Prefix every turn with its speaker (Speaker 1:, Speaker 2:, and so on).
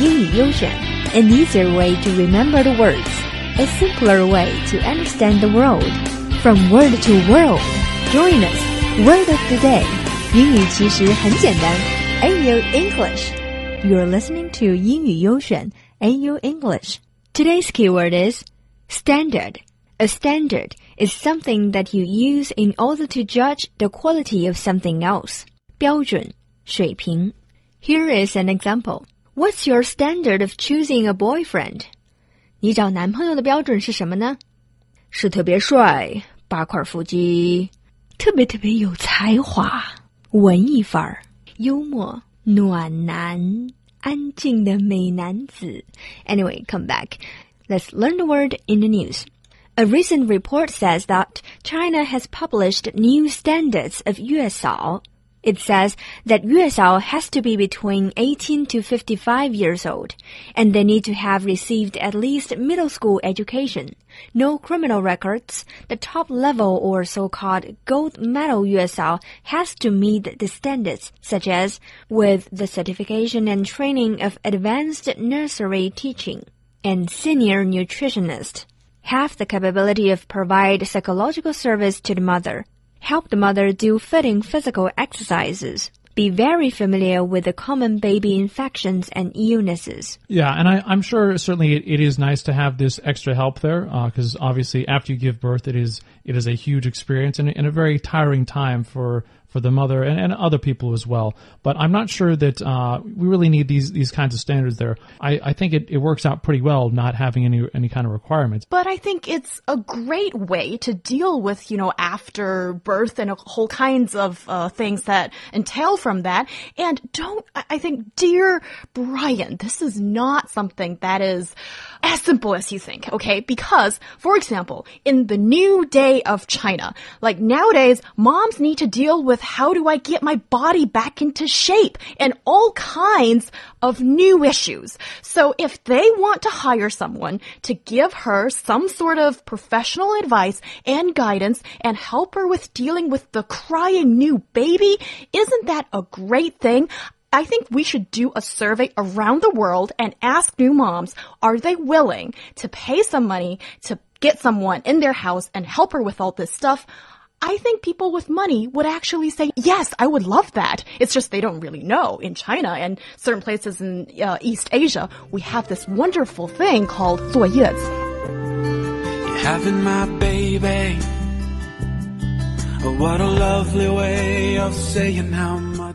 Speaker 1: 英语优选，an easier way to remember the words, a simpler way to understand the world. From word to world, join us. Word of the day，英语其实很简单。AU English. You're listening to 英语优选 AU English. Today's keyword is standard. A standard is something that you use in order to judge the quality of something else. 标准,水平. Here is an example. What's your standard of choosing a boyfriend? 你找男朋友的标准是什么呢？是特别帅，八块腹肌，特别特别有才华，文艺范儿，幽默，暖男，安静的美男子。Anyway, come back. Let's learn the word in the news. A recent report says that China has published new standards of 月嫂. it says that USL has to be between 18 to 55 years old, and they need to have received at least middle school education, no criminal records. The top level or so-called gold medal USL has to meet the standards, such as with the certification and training of advanced nursery teaching and senior nutritionist. Have the capability of provide psychological service to the mother help the mother do fitting physical exercises, be very familiar with the common baby infections and illnesses.
Speaker 2: Yeah, and I, am sure certainly it, it is nice to have this extra help there because uh, obviously after you give birth, it is it is a huge experience and, and a very tiring time for for the mother and, and other people as well. But I'm not sure that uh, we really need these these kinds of standards there. I, I think it, it works out pretty well not having any any kind of requirements.
Speaker 3: But I think it's a great way to deal with you know after birth and a whole kinds of uh, things that entail from that. And don't I think, dear Brian, this is not something that is as simple as you think, okay? Because, for example, in the new day of China, like nowadays, moms need to deal with how do I get my body back into shape and all kinds of new issues. So if they want to hire someone to give her some sort of professional advice and guidance and help her with dealing with the crying new baby, isn't that a great thing? I think we should do a survey around the world and ask new moms, are they willing to pay some money to get someone in their house and help her with all this stuff? I think people with money would actually say, yes, I would love that. It's just they don't really know. In China and certain places in uh, East Asia, we have this wonderful thing called 坐月子.
Speaker 4: Having my baby. Oh, what a lovely way of saying how much